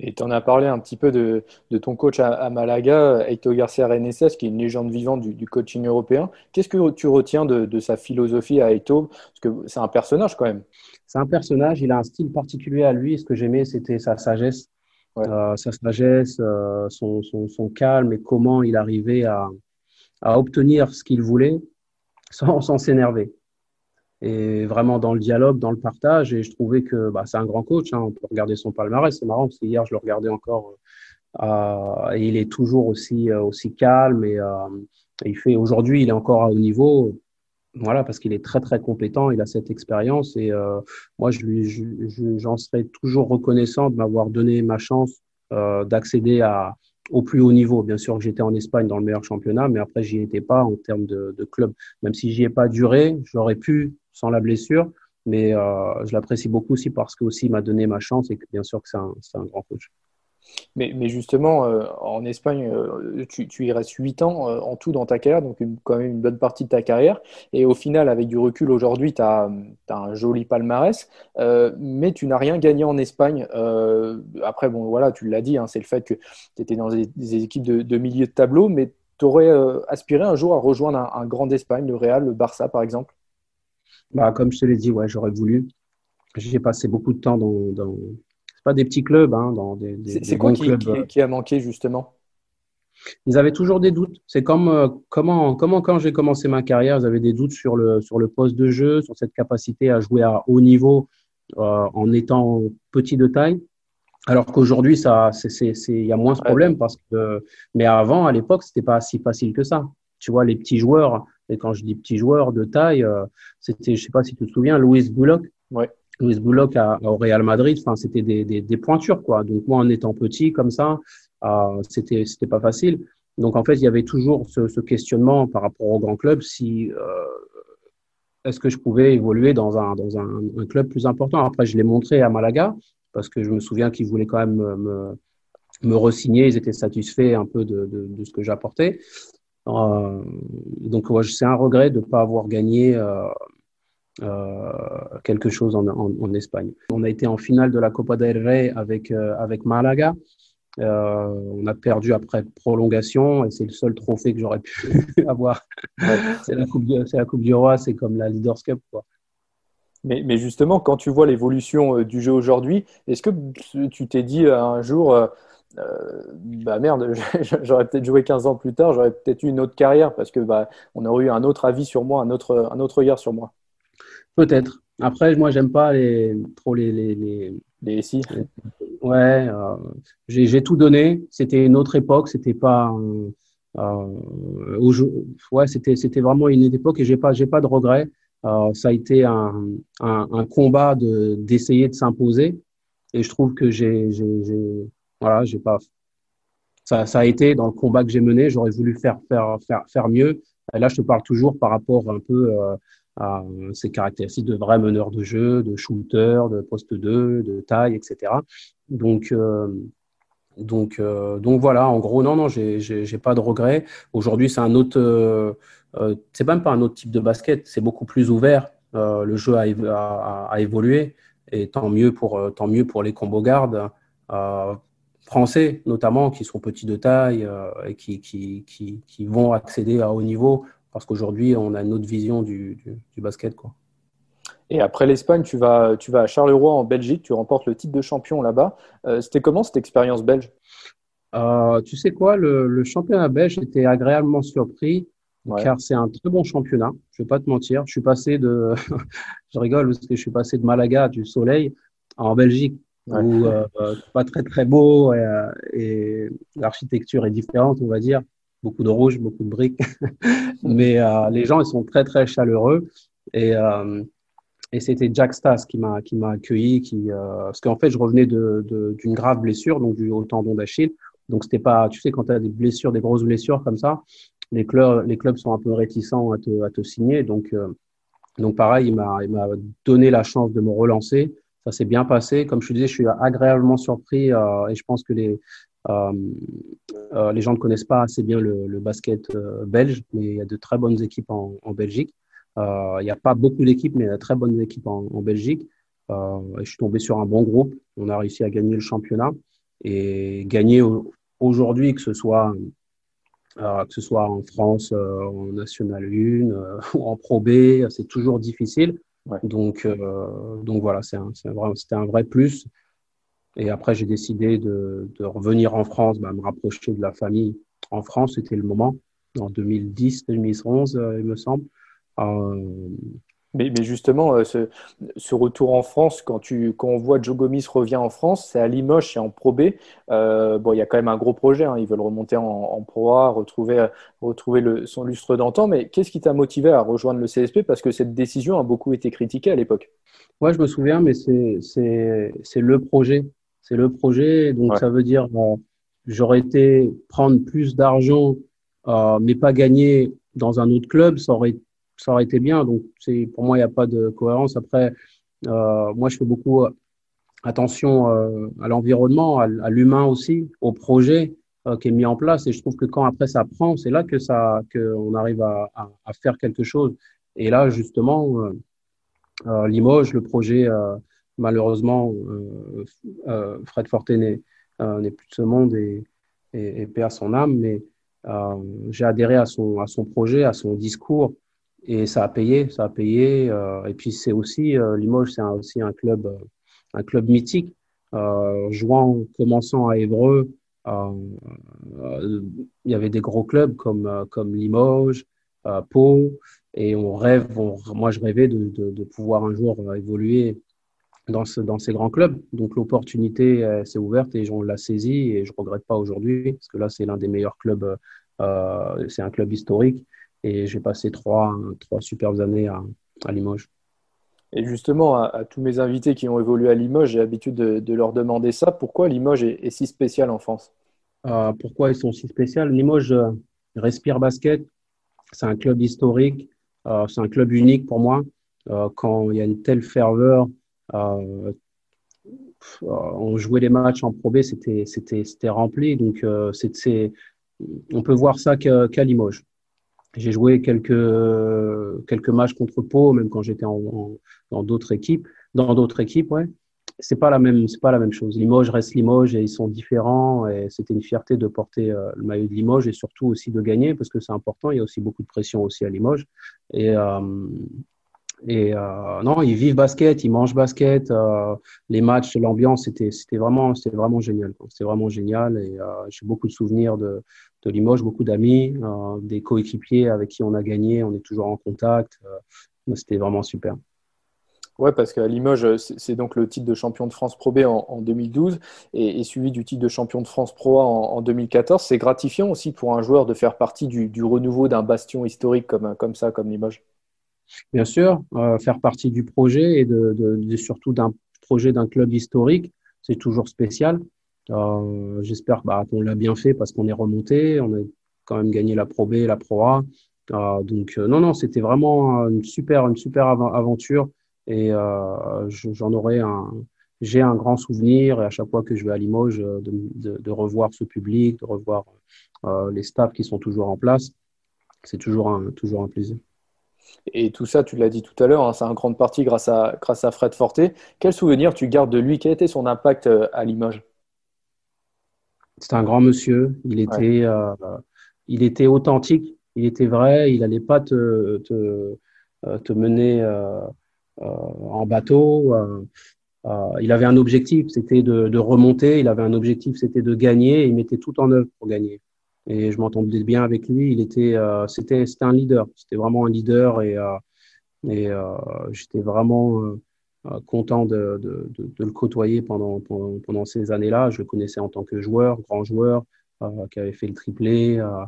Et tu en as parlé un petit peu de, ton coach à, Malaga, Eito Garcia Reneses, qui est une légende vivante du, coaching européen. Qu'est-ce que tu retiens de, sa philosophie à Eito Parce que c'est un personnage quand même.
C'est un personnage, il a un style particulier à lui. Ce que j'aimais, c'était sa sagesse. Euh, sa sagesse, euh, son, son, calme et comment il arrivait à, à obtenir ce qu'il voulait sans s'énerver et vraiment dans le dialogue, dans le partage. Et je trouvais que bah, c'est un grand coach. Hein. On peut regarder son palmarès. C'est marrant parce qu'hier, je le regardais encore. Euh, et il est toujours aussi, euh, aussi calme. Et, euh, il fait aujourd'hui, il est encore à haut niveau. Voilà, parce qu'il est très, très compétent. Il a cette expérience. Et moi, je lui, j'en serais toujours reconnaissant de m'avoir donné ma chance d'accéder à, au plus haut niveau. Bien sûr que j'étais en Espagne dans le meilleur championnat, mais après, j'y étais pas en termes de, de club. Même si j'y ai pas duré, j'aurais pu sans la blessure. Mais euh, je l'apprécie beaucoup aussi parce que aussi m'a donné ma chance et bien sûr que c'est un, grand coach.
Mais, justement, euh, en Espagne, euh, tu, tu, y restes 8 ans en tout dans ta carrière, donc quand même une bonne partie de ta carrière. Et au final, avec du recul, aujourd'hui, tu as, un joli palmarès, mais tu n'as rien gagné en Espagne. après, bon, voilà, tu l'as dit, hein, c'est le fait que tu étais dans des, équipes de, milieu de tableau, mais tu aurais aspiré un jour à rejoindre un, un grand d'Espagne, le Real, le Barça, par exemple?
Bah, comme je te l'ai dit, ouais, j'aurais voulu. J'ai passé beaucoup de temps dans, dans... c'est pas des petits clubs, hein, dans des, des
C'est quoi qui, qui, a manqué justement?
Ils avaient toujours des doutes. C'est comme euh, comment, comment quand j'ai commencé ma carrière, ils avaient des doutes sur le sur le poste de jeu, sur cette capacité à jouer à haut niveau euh, en étant petit de taille. Alors qu'aujourd'hui, ça, c'est, il y a moins ce problème parce que, mais avant, à l'époque, c'était pas si facile que ça. Tu vois, les petits joueurs, et quand je dis petits joueurs de taille, euh, c'était, je sais pas si tu te souviens, Louis Bullock.
Ouais.
Louis Bullock à, au Real Madrid, enfin, c'était des, des, des, pointures, quoi. Donc, moi, en étant petit comme ça, euh, c'était, c'était pas facile. Donc, en fait, il y avait toujours ce, ce questionnement par rapport au grand club si, euh, est-ce que je pouvais évoluer dans un, dans un, un club plus important. Après, je l'ai montré à Malaga, parce que je me souviens qu'ils voulaient quand même me, me, me re-signer. Ils étaient satisfaits un peu de, de, de ce que j'apportais. Euh, donc, ouais, c'est un regret de ne pas avoir gagné euh, euh, quelque chose en, en, en, Espagne. On a été en finale de la Copa del Rey avec, avec Malaga. Euh, on a perdu après prolongation et c'est le seul trophée que j'aurais pu <laughs> avoir. c'est la coupe, c'est la coupe du roi, c'est comme la Leaders Cup, quoi.
Mais, mais justement, quand tu vois l'évolution du jeu aujourd'hui, est-ce que tu t'es dit un jour, euh, bah merde, <laughs> j'aurais peut-être joué 15 ans plus tard, j'aurais peut-être eu une autre carrière parce que bah, on aurait eu un autre avis sur moi, un autre, un autre regard sur moi.
Peut-être. Après, moi, j'aime pas les, trop les. Les, les...
les si.
Ouais, euh, j'ai tout donné. C'était une autre époque, c'était pas. Euh, ouais, c'était vraiment une époque et j'ai pas, pas de regrets. Euh, ça a été un, un, un combat d'essayer de, de s'imposer et je trouve que j'ai voilà, j'ai pas. Ça, ça a été dans le combat que j'ai mené. J'aurais voulu faire, faire, faire, faire mieux. Là, je te parle toujours par rapport un peu euh, à ces caractéristiques de vrai meneur de jeu, de shooter, de poste 2, de taille, etc. Donc, euh, donc, euh, donc voilà. En gros, non, non, j'ai, pas de regrets. Aujourd'hui, c'est un autre. Euh, euh, c'est même pas un autre type de basket. C'est beaucoup plus ouvert. le jeu a, a, évolué et tant mieux pour tant mieux pour les combo gardes français notamment qui sont petits de taille euh, et qui, qui, qui, qui, vont accéder à haut niveau parce qu'aujourd'hui on a une autre vision du, du, du basket. Quoi.
Et après l'Espagne, tu vas, tu vas à Charleroi en Belgique, tu remportes le titre de champion là-bas. Euh, c'était comment cette expérience belge?
Euh, Tu sais quoi, le, le, championnat belge était agréablement surpris. Ouais. Car c'est un très bon championnat, je vais pas te mentir. Je suis passé de, <laughs> je rigole parce que je suis passé de Malaga, du soleil, en Belgique ouais. euh, pas très très beau et, euh, et l'architecture est différente, on va dire. Beaucoup de rouge, beaucoup de briques, <laughs> mais euh, les gens ils sont très très chaleureux et euh, et c'était Jack Stas qui m'a qui m'a accueilli, qui euh, parce qu'en fait je revenais de d'une grave blessure, donc du haut tendon d'Achille. Donc c'était pas, tu sais, quand tu as des blessures, des grosses blessures comme ça, les clubs les clubs sont un peu réticents à te à te signer. Donc euh, donc pareil, il m'a il m'a donné la chance de me relancer ça s'est bien passé. Comme je te disais, je suis agréablement surpris euh, et je pense que les, euh, euh, les gens ne connaissent pas assez bien le, le basket euh, belge, mais il y a de très bonnes équipes en, en Belgique. Euh, il n'y a pas beaucoup d'équipes, mais il y a de très bonnes équipes en, en Belgique. et je suis tombé sur un bon groupe. On a réussi à gagner le championnat. et gagner aujourd'hui, que ce soit que ce soit en France, en National 1 <laughs> ou en Pro B, c'est toujours difficile. Donc, donc voilà, c'est un, c'était un vrai plus. Et après, j'ai décidé de, de, revenir en France, bah, me rapprocher de la famille en France. C'était le moment, en 2010, 2011, il me semble.
Mais, mais, justement, euh, ce, ce, retour en France, quand, tu, quand on voit Joe Gomis revient en France, c'est à Limoges et en Pro B. Euh, bon, il y a quand même un gros projet. Hein. Ils veulent remonter en, en, Pro A, retrouver, retrouver le, son lustre d'antan. Mais qu'est-ce qui t'a motivé à rejoindre le CSP Parce que cette décision a beaucoup été critiquée à l'époque.
Ouais, je me souviens, mais c'est le projet. C'est le projet. Donc, ça veut dire euh, j'aurais été prendre plus d'argent, euh, mais pas gagner dans un autre club. Ça aurait ça aurait été bien. Donc, c'est pour moi, il n'y a pas de cohérence. Après, euh, moi, je fais beaucoup attention euh, à l'environnement, à, l'humain aussi, au projet euh, qui est mis en place. Et je trouve que quand après ça prend, c'est là que ça, qu'on arrive à, à, à, faire quelque chose. Et là, justement, euh, Limoges, le projet, malheureusement, Fred Forte n'est plus de ce monde et, et, et paix à son âme, mais j'ai adhéré à son, à son projet, à son discours. Et ça a payé, ça a payé. Euh, et puis c'est aussi euh, Limoges, c'est aussi un club, euh, un club mythique. jouant, commençant à Évreux, il y avait des gros clubs comme comme Limoges, Pau, et on rêve. moi, je rêvais de, de, pouvoir un jour évoluer dans, ce, dans ces grands clubs. Donc l'opportunité s'est ouverte et on l'a saisi et je regrette pas aujourd'hui parce que là c'est l'un des meilleurs clubs. C'est un club historique et j'ai passé trois, trois superbes années à, à Limoges.
Et justement, à, tous mes invités qui ont évolué à Limoges, j'ai l'habitude de, de, leur demander ça. Pourquoi Limoges est, est si spécial en France?
Euh, Pourquoi ils sont si spéciaux Limoges euh, respire basket. C'est un club historique. Euh, c'est un club unique pour moi. Quand il y a une telle ferveur, on jouait les matchs en Pro B, c'était rempli. Donc, c'est on peut voir ça qu'à Limoges. J'ai joué quelques quelques matchs contre Pau, même quand j'étais dans d'autres équipes, dans d'autres équipes, ouais. C'est pas la même, c'est pas la même chose. Limoges reste Limoges et ils sont différents. Et c'était une fierté de porter euh, le maillot de Limoges et surtout aussi de gagner parce que c'est important. Il y a aussi beaucoup de pression aussi à Limoges. Et euh, et euh, non, ils vivent basket, ils mangent basket. Euh, les matchs, l'ambiance, c'était vraiment vraiment génial. C'était vraiment génial et euh, j'ai beaucoup de souvenirs de Limoges, beaucoup d'amis, des coéquipiers avec qui on a gagné, on est toujours en contact. C'était vraiment super.
Ouais, parce qu'à Limoges, c'est donc le titre de champion de France Pro B en, en 2012 et, suivi du titre de champion de France Pro A en, en 2014. C'est gratifiant aussi pour un joueur de faire partie du, renouveau d'un bastion historique comme ça, comme Limoges.
Bien sûr, euh, faire partie du projet et de, surtout d'un projet d'un club historique, c'est toujours spécial. Euh, J'espère bah, qu'on l'a bien fait parce qu'on est remonté, on a quand même gagné la Pro B, la Pro A. Euh, donc non, non, c'était vraiment une super, une super aventure et j'en aurai un, j'ai un grand souvenir et à chaque fois que je vais à Limoges de, revoir ce public, de revoir les staffs qui sont toujours en place, c'est toujours un, toujours un plaisir.
Et tout ça, tu l'as dit tout à l'heure, hein, c'est en grande partie grâce à, grâce à Fred Forte. Quel souvenir tu gardes de lui? Quel été son impact à Limoges?
C'était un grand monsieur. Il était, ouais. euh, il était authentique. Il était vrai. Il n'allait pas te, te, euh, te mener euh, euh, en bateau. Euh, il avait un objectif, c'était de, de, remonter. Il avait un objectif, c'était de gagner. Il mettait tout en œuvre pour gagner. Et je m'entendais bien avec lui. Il était, c'était, c'était un leader. C'était vraiment un leader et, et j'étais vraiment euh, content de, de, de, de, le côtoyer pendant, pendant, pendant ces années-là. Je le connaissais en tant que joueur, grand joueur, euh, qui avait fait le triplé, euh,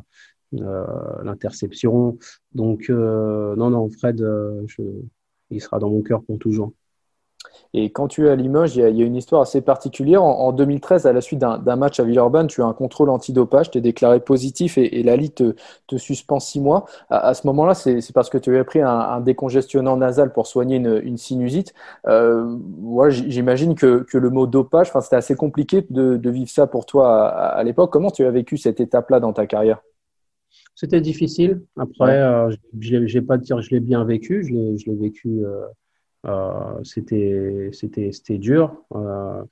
euh l'interception. Donc, euh, non, non, Fred, je, il sera dans mon cœur pour toujours.
Et quand tu es à Limoges, il y a, il y a une histoire assez particulière. En, en 2013, à la suite d'un match à Villeurbanne, tu as un contrôle antidopage, tu es déclaré positif et, et la Ligue te, te, suspend six mois. À, à ce moment-là, c'est parce que tu avais pris un, un, décongestionnant nasal pour soigner une, une sinusite. Euh, ouais, J'imagine que, que, le mot dopage, c'était assez compliqué de, de, vivre ça pour toi à, à l'époque. Comment tu as vécu cette étape-là dans ta carrière?
C'était difficile. Après, ouais. euh, je n'ai pas de dire je l'ai bien vécu, je l'ai vécu. Euh, c'était c'était c'était dur. Euh,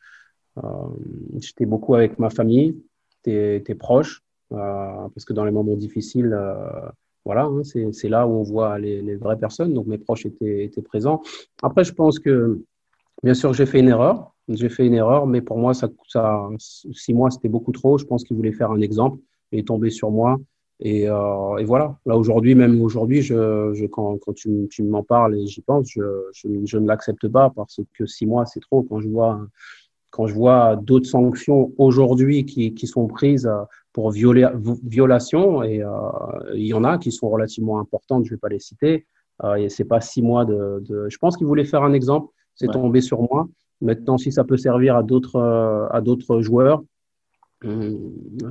J'étais beaucoup avec ma famille, tes, proches, parce que dans les moments difficiles, voilà, hein, c'est là où on voit les, vraies personnes. Donc mes proches étaient, étaient présents. Après, je pense que, bien sûr, j'ai fait une erreur. J'ai fait une erreur, mais pour moi, ça, ça six mois, c'était beaucoup trop. Je pense qu'il voulait faire un exemple. Il est tombé sur moi. Et, euh, et voilà. Là, aujourd'hui, même aujourd'hui, je, je, quand, quand tu, tu m'en parles et j'y pense, je, je, je ne l'accepte pas parce que six mois, c'est trop. Quand je vois, quand je vois d'autres sanctions aujourd'hui qui, qui sont prises pour violer, violation, et euh, il y en a qui sont relativement importantes, je ne vais pas les citer, euh, et c'est pas six mois de. de... Je pense qu'il voulait faire un exemple. C'est tombé sur moi. Maintenant, si ça peut servir à d'autres euh, à d'autres joueurs, euh,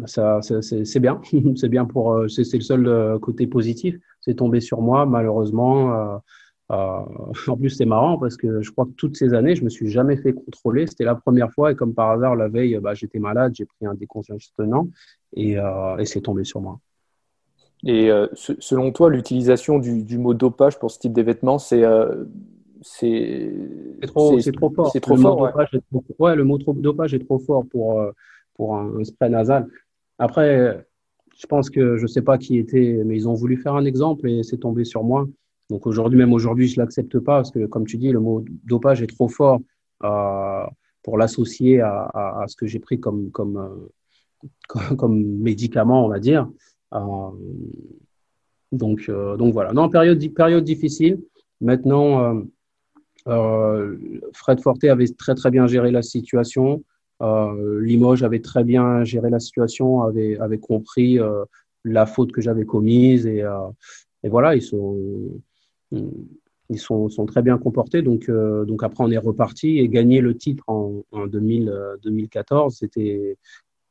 ça, c'est bien. <laughs> c'est bien pour. Euh, c'est le seul côté positif. C'est tombé sur moi, malheureusement. en plus, c'est marrant parce que je crois que toutes ces années, je me suis jamais fait contrôler. C'était la première fois et comme par hasard, la veille, bah, j'étais malade, j'ai pris un décongestionnement et, et c'est tombé sur moi.
Et selon toi, l'utilisation du, du, mot dopage pour ce type d'événement, c'est c'est
trop, trop, fort.
C'est trop le fort.
ouais. le mot dopage est trop fort pour, euh, pour un, spray nasal. Après, je pense que je sais pas qui était, mais ils ont voulu faire un exemple et c'est tombé sur moi. Donc aujourd'hui, même aujourd'hui, je l'accepte pas parce que, comme tu dis, le mot dopage est trop fort euh, pour l'associer à, ce que j'ai pris comme, comme, euh, <laughs> comme, médicament, on va dire. donc, donc voilà. Non, période, période difficile. Maintenant, euh, Fred Forte avait très très bien géré la situation. Euh, Limoges avait très bien géré la situation, avait, compris euh, la faute que j'avais commise et, et, voilà, ils sont, sont, très bien comportés. Donc, après, on est reparti et gagner le titre en, en 2000, 2014, c'était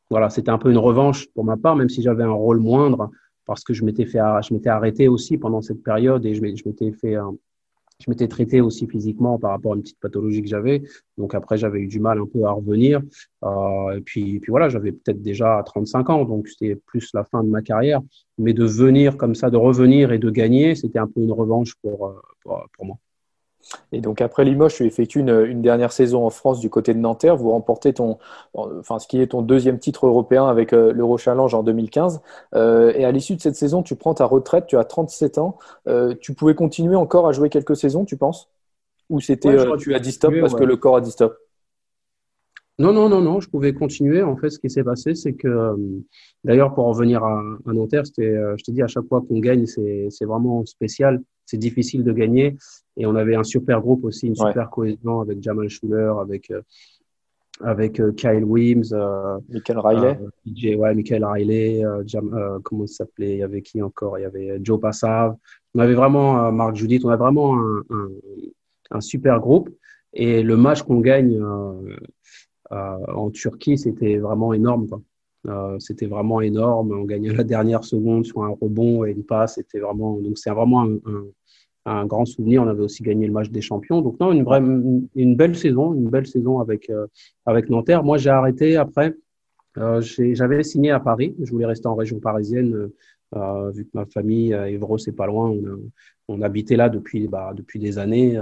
voilà, un peu une revanche pour ma part, même si j'avais un rôle moindre parce que je m'étais fait, je m'étais arrêté aussi pendant cette période et je m'étais fait je m'étais traité aussi physiquement par rapport à une petite pathologie que j'avais. Donc après, j'avais eu du mal un peu à revenir. Euh, et puis, puis voilà, j'avais peut-être déjà 35 ans, donc c'était plus la fin de ma carrière. Mais de venir comme ça, de revenir et de gagner, c'était un peu une revanche pour, euh, pour, pour moi.
Et donc après Limoges, tu effectues une, dernière saison en France du côté de Nanterre. Vous remportez ton, enfin ce qui est ton deuxième titre européen avec euh, l'Euro Challenge en 2015. Euh, et à l'issue de cette saison, tu prends ta retraite. Tu as 37 ans. Euh, tu pouvais continuer encore à jouer quelques saisons, tu penses? Ou c'était tu as dit stop parce que le corps a dit stop?
Non, non, non, non, je pouvais continuer. En fait, ce qui s'est passé, c'est que, d'ailleurs, pour revenir à, à Nanterre, c'était, je te dis, à chaque fois qu'on gagne, c'est, c'est vraiment spécial c'est difficile de gagner. Et on avait un super groupe aussi, une super cohésion avec Jamal Schuller, avec, euh, avec euh, Kyle Wims,
euh, Michael Riley.
DJ, ouais, Michael Riley, Jam, comment il s'appelait? Il y avait qui encore? Il y avait Joe Passav. On avait vraiment Marc Judith, on a vraiment un, un, un, super groupe. Et le match qu'on gagne en Turquie, c'était vraiment énorme. Euh, c'était vraiment énorme. On gagnait la dernière seconde sur un rebond et une passe. C'était vraiment, donc c'est vraiment un, grand souvenir. On avait aussi gagné le match des champions. Donc non, une belle saison, une belle saison avec euh, Nanterre. Moi, j'ai arrêté après. Euh, j'avais signé à Paris. Je voulais rester en région parisienne. Euh, vu que ma famille, Évros, c'est pas loin. On, on, habitait là depuis, bah, depuis des années.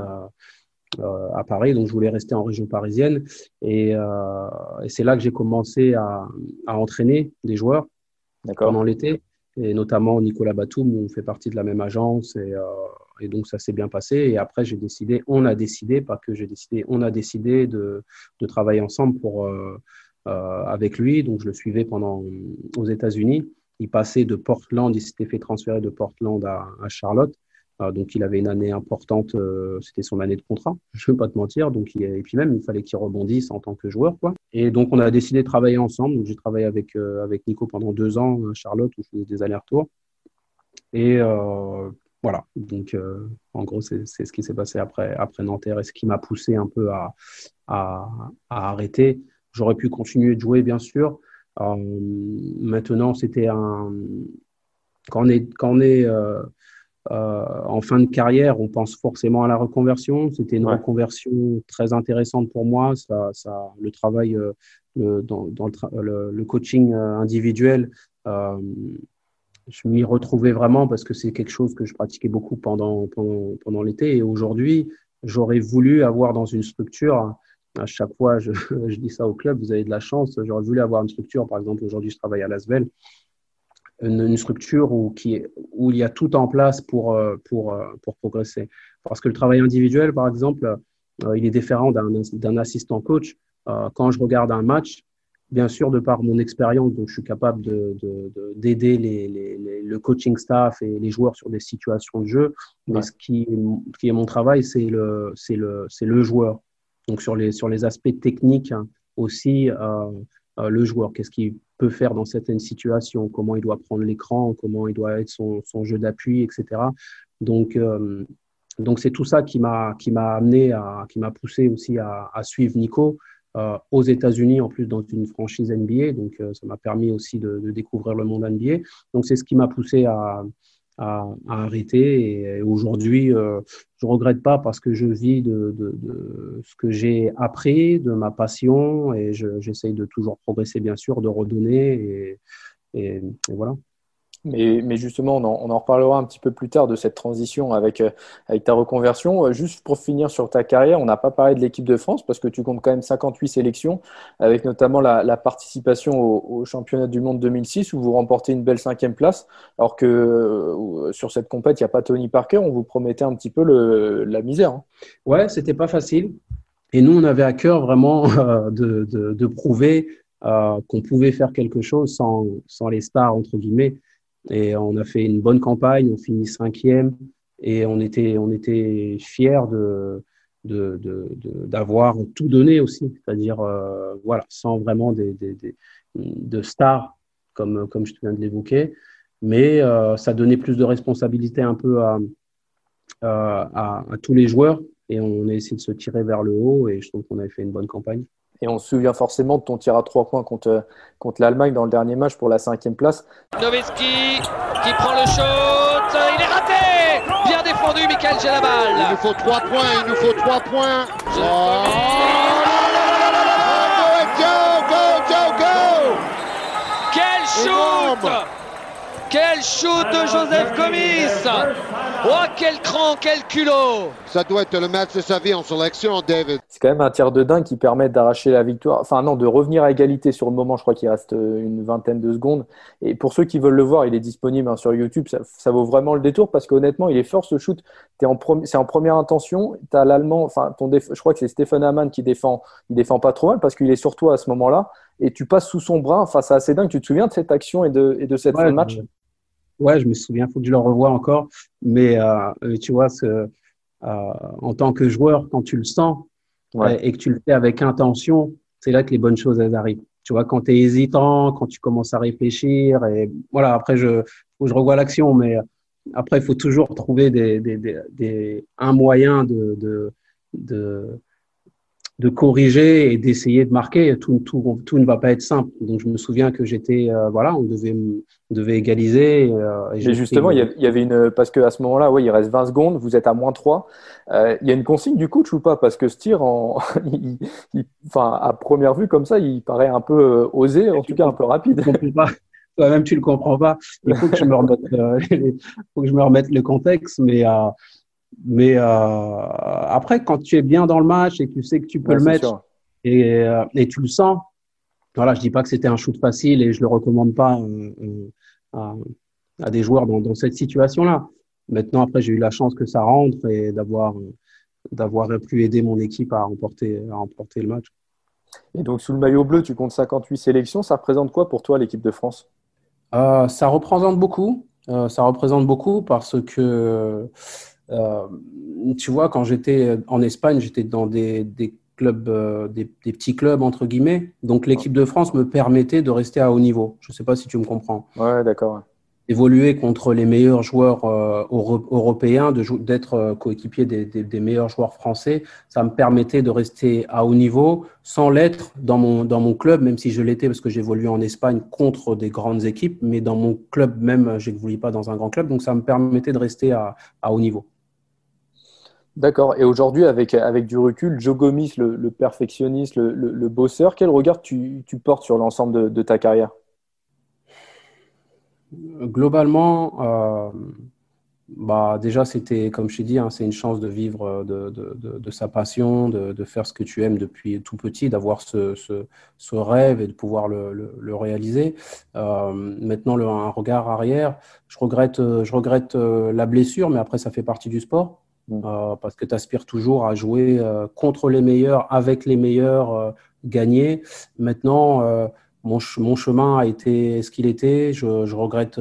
Euh, à Paris, donc je voulais rester en région parisienne. Et, euh, et c'est là que j'ai commencé à, à, entraîner des joueurs pendant l'été, et notamment Nicolas Batum, on fait partie de la même agence, et, euh, et donc ça s'est bien passé. Et après, j'ai décidé, on a décidé, pas que j'ai décidé, on a décidé de, de travailler ensemble pour, euh, euh, avec lui. Donc je le suivais pendant aux États-Unis. Il passait de Portland, il s'était fait transférer de Portland à, à Charlotte. Euh, donc, il avait une année importante. Euh, c'était son année de contrat, je ne veux pas te mentir. Donc, et puis même, il fallait qu'il rebondisse en tant que joueur. Quoi. Et donc, on a décidé de travailler ensemble. J'ai travaillé avec, euh, avec Nico pendant deux ans à Charlotte, où je faisais des allers-retours. Et voilà. Donc, en gros, c'est ce qui s'est passé après, après Nanterre et ce qui m'a poussé un peu à, à, à arrêter. J'aurais pu continuer de jouer, bien sûr. maintenant, c'était un. Quand on est, quand on est euh, en fin de carrière, on pense forcément à la reconversion. C'était une reconversion très intéressante pour moi. Ça, ça, le travail, euh, le, dans, dans le, le, coaching euh, individuel, euh, je m'y retrouvais vraiment parce que c'est quelque chose que je pratiquais beaucoup pendant, pendant, pendant l'été. Et aujourd'hui, j'aurais voulu avoir dans une structure à chaque fois, je, <laughs> je, dis ça au club, vous avez de la chance. J'aurais voulu avoir une structure, par exemple, aujourd'hui, je travaille à Lasvel, une, une, structure où, qui où il y a tout en place pour, pour, pour progresser. Parce que le travail individuel, par exemple, il est différent d'un assistant coach. quand je regarde un match, bien sûr, de par mon expérience, donc je suis capable d'aider de, de, les, les, le coaching staff et les joueurs sur des situations de jeu. Mais ce qui, qui, est mon travail, c'est le, le, le joueur. Donc sur les, sur les aspects techniques hein, aussi, euh, euh, le joueur, qu'est-ce qu'il peut faire dans certaines situations, comment il doit prendre l'écran, comment il doit être son, jeu d'appui, etc. Donc, euh, donc c'est tout ça qui m'a qui m'a amené à qui m'a poussé aussi à, à suivre Nico euh, aux États-Unis, en plus dans une franchise NBA. Donc, euh, ça m'a permis aussi de, de, découvrir le monde NBA. Donc, c'est ce qui m'a poussé à, à, à, arrêter. Et, aujourd'hui, euh, je regrette pas parce que je vis de, de, de ce que j'ai appris, de ma passion, et j'essaye de toujours progresser, bien sûr, de redonner. et, et, et voilà.
Mais, mais, justement, on en, on en, reparlera un petit peu plus tard de cette transition avec, euh, avec ta reconversion. Euh, juste pour finir sur ta carrière, on n'a pas parlé de l'équipe de France parce que tu comptes quand même 58 sélections, avec notamment la, la participation au, au, championnat du monde 2006 où vous remportez une belle cinquième place, alors que euh, sur cette compète, il n'y a pas Tony Parker. On vous promettait un petit peu le, la misère. Hein.
Ouais, c'était pas facile. Et nous, on avait à cœur vraiment <laughs> euh, de, de, de, prouver euh, qu'on pouvait faire quelque chose sans, sans les stars, entre guillemets. Et on a fait une bonne campagne, on finit cinquième. Et on était, on était fiers de, d'avoir tout donné aussi, c'est-à-dire euh, voilà, sans vraiment des, des, de stars comme, comme je viens de l'évoquer, mais euh, ça donnait plus de responsabilité un peu à, à, tous les joueurs. Et on a essayé de se tirer vers le haut. Et je trouve qu'on avait fait une bonne campagne.
Et on se souvient forcément de ton tir à trois points contre, contre l'Allemagne dans le dernier match pour la cinquième place.
Noveski qui prend le shot. Il est raté Bien défendu, Michael Gelabal.
Il nous faut trois points, il nous faut trois points. Oh. Go, go, go, go
Quel shoot Quel shoot de Joseph Gomis Oh, quel cran, quel culot
Ça doit être le match de sa vie en sélection, David.
C'est quand même un tir de dingue qui permet d'arracher la victoire. Enfin, non, de revenir à égalité sur le moment. Je crois qu'il reste euh, une vingtaine de secondes. Et pour ceux qui veulent le voir, il est disponible hein, sur YouTube. Ça, ça, vaut vraiment le détour parce qu'honnêtement, il est fort ce shoot. Es en c'est en première intention. Tu as l'allemand, enfin, ton je crois que c'est Stéphane Hamann qui défend. Il défend pas trop mal parce qu'il est sur toi à ce moment-là. Et tu passes sous son bras. Enfin, c'est assez dingue. Tu te souviens de cette action et de, et de cette
ouais,
match?
Ouais, je me souviens, faut que je le revoie encore. Mais euh, tu vois, ce, euh, en tant que joueur, quand tu le sens ouais. et que tu le fais avec intention, c'est là que les bonnes choses elles arrivent. Tu vois, quand tu es hésitant, quand tu commences à réfléchir, et voilà, après, je, faut que je revois l'action, mais après, il faut toujours trouver des, des, des, des un moyen de, de, de de corriger et d'essayer de marquer. Tout, tout, tout, ne va pas être simple. Donc, je me souviens que j'étais, euh, voilà, on devait, on devait égaliser.
Euh, et justement, il y avait une, parce qu'à ce moment-là, oui, il reste 20 secondes, vous êtes à moins 3. Euh, il y a une consigne du coach ou pas? Parce que ce tir, en, <laughs> il, il, enfin, à première vue, comme ça, il paraît un peu euh, osé, en tout cas un peu rapide. <laughs>
Toi-même, tu le comprends pas. Il faut que je me remette, euh, <laughs> faut que je me remette le contexte, mais mais euh, après, quand tu es bien dans le match et que tu sais que tu peux ouais, le mettre et, euh, et, tu le sens, voilà, je dis pas que c'était un shoot facile et je le recommande pas euh, à, à, des joueurs dans, dans cette situation-là. Maintenant, après, j'ai eu la chance que ça rentre et d'avoir d'avoir pu aider mon équipe à remporter, à remporter le match.
Et donc, sous le maillot bleu, tu comptes 58 sélections. Ça représente quoi pour toi, l'équipe de France?
Euh, Ça représente beaucoup. Euh, ça représente beaucoup parce que euh, tu vois, quand j'étais en Espagne, j'étais dans des, des clubs, euh, des, des, petits clubs entre guillemets. Donc l'équipe de France me permettait de rester à haut niveau. Je ne sais pas si tu me comprends.
Ouais, d'accord.
Évoluer contre les meilleurs joueurs euh, euro européens, d'être euh, coéquipier des, des, des, meilleurs joueurs français, ça me permettait de rester à haut niveau sans l'être dans mon, dans mon club, même si je l'étais parce que j'évoluais en Espagne contre des grandes équipes, mais dans mon club même, je n'évoluais pas dans un grand club, donc ça me permettait de rester à, à haut niveau.
D'accord. Et aujourd'hui, avec, avec du recul, Joe Gomis, le, perfectionniste, le, bosseur, quel regard tu, portes sur l'ensemble de, ta carrière?
Globalement, euh, bah, déjà, c'était, comme je t'ai dit, hein, c'est une chance de vivre euh, de, sa passion, de, faire ce que tu aimes depuis tout petit, d'avoir ce, rêve et de pouvoir le, réaliser. Euh, maintenant, un regard arrière, je regrette, je regrette la blessure, mais après, ça fait partie du sport. Mm. Euh, parce que tu aspires toujours à jouer euh, contre les meilleurs, avec les meilleurs, gagner. Maintenant, mon, chemin a été ce qu'il était. Je, regrette